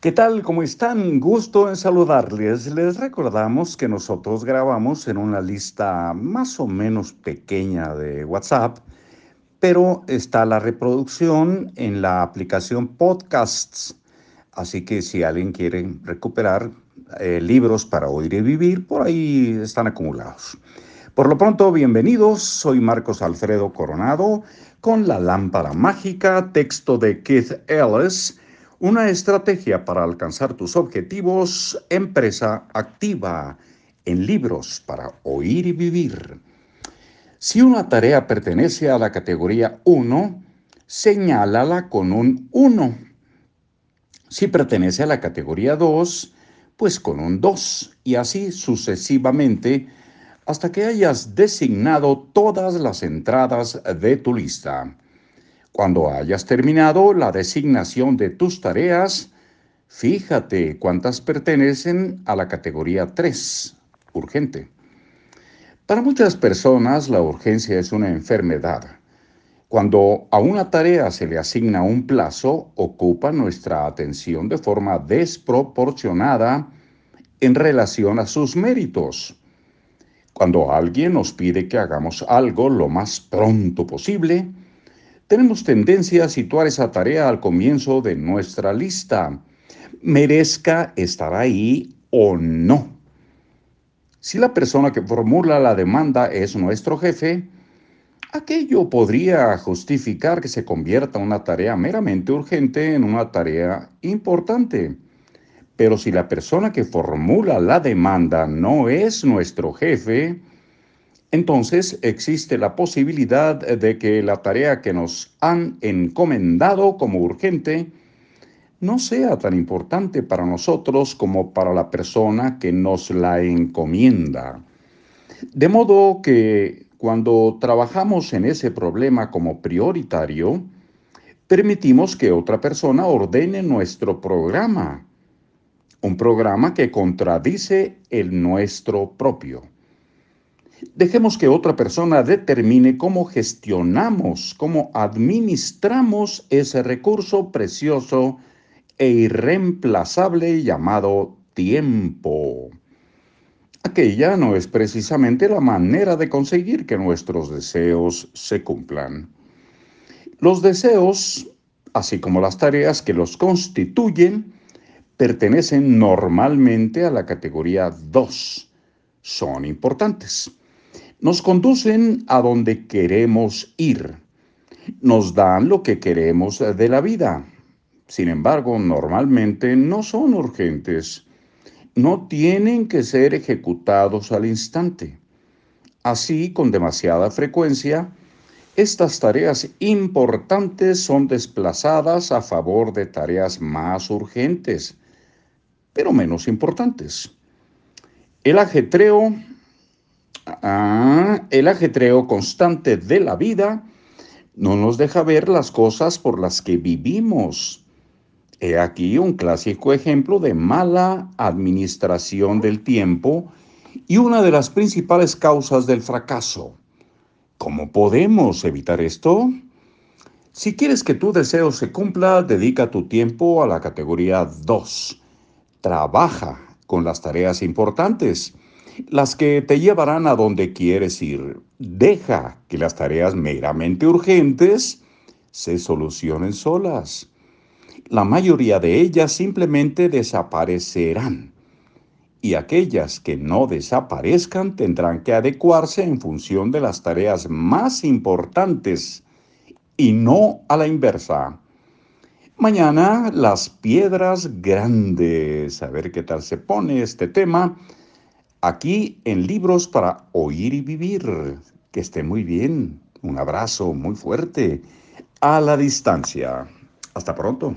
¿Qué tal? ¿Cómo están? Gusto en saludarles. Les recordamos que nosotros grabamos en una lista más o menos pequeña de WhatsApp, pero está la reproducción en la aplicación Podcasts. Así que si alguien quiere recuperar eh, libros para oír y vivir, por ahí están acumulados. Por lo pronto, bienvenidos. Soy Marcos Alfredo Coronado con la lámpara mágica, texto de Keith Ellis una estrategia para alcanzar tus objetivos, empresa activa en libros para oír y vivir. Si una tarea pertenece a la categoría 1, señálala con un 1. Si pertenece a la categoría 2, pues con un 2 y así sucesivamente hasta que hayas designado todas las entradas de tu lista. Cuando hayas terminado la designación de tus tareas, fíjate cuántas pertenecen a la categoría 3, urgente. Para muchas personas la urgencia es una enfermedad. Cuando a una tarea se le asigna un plazo, ocupa nuestra atención de forma desproporcionada en relación a sus méritos. Cuando alguien nos pide que hagamos algo lo más pronto posible, tenemos tendencia a situar esa tarea al comienzo de nuestra lista, merezca estar ahí o no. Si la persona que formula la demanda es nuestro jefe, aquello podría justificar que se convierta una tarea meramente urgente en una tarea importante. Pero si la persona que formula la demanda no es nuestro jefe, entonces existe la posibilidad de que la tarea que nos han encomendado como urgente no sea tan importante para nosotros como para la persona que nos la encomienda. De modo que cuando trabajamos en ese problema como prioritario, permitimos que otra persona ordene nuestro programa, un programa que contradice el nuestro propio. Dejemos que otra persona determine cómo gestionamos, cómo administramos ese recurso precioso e irreemplazable llamado tiempo. Aquella no es precisamente la manera de conseguir que nuestros deseos se cumplan. Los deseos, así como las tareas que los constituyen, pertenecen normalmente a la categoría 2. Son importantes nos conducen a donde queremos ir, nos dan lo que queremos de la vida. Sin embargo, normalmente no son urgentes, no tienen que ser ejecutados al instante. Así, con demasiada frecuencia, estas tareas importantes son desplazadas a favor de tareas más urgentes, pero menos importantes. El ajetreo Ah, el ajetreo constante de la vida no nos deja ver las cosas por las que vivimos. He aquí un clásico ejemplo de mala administración del tiempo y una de las principales causas del fracaso. ¿Cómo podemos evitar esto? Si quieres que tu deseo se cumpla, dedica tu tiempo a la categoría 2. Trabaja con las tareas importantes las que te llevarán a donde quieres ir. Deja que las tareas meramente urgentes se solucionen solas. La mayoría de ellas simplemente desaparecerán y aquellas que no desaparezcan tendrán que adecuarse en función de las tareas más importantes y no a la inversa. Mañana las piedras grandes. A ver qué tal se pone este tema aquí en Libros para Oír y Vivir. Que esté muy bien. Un abrazo muy fuerte a la distancia. Hasta pronto.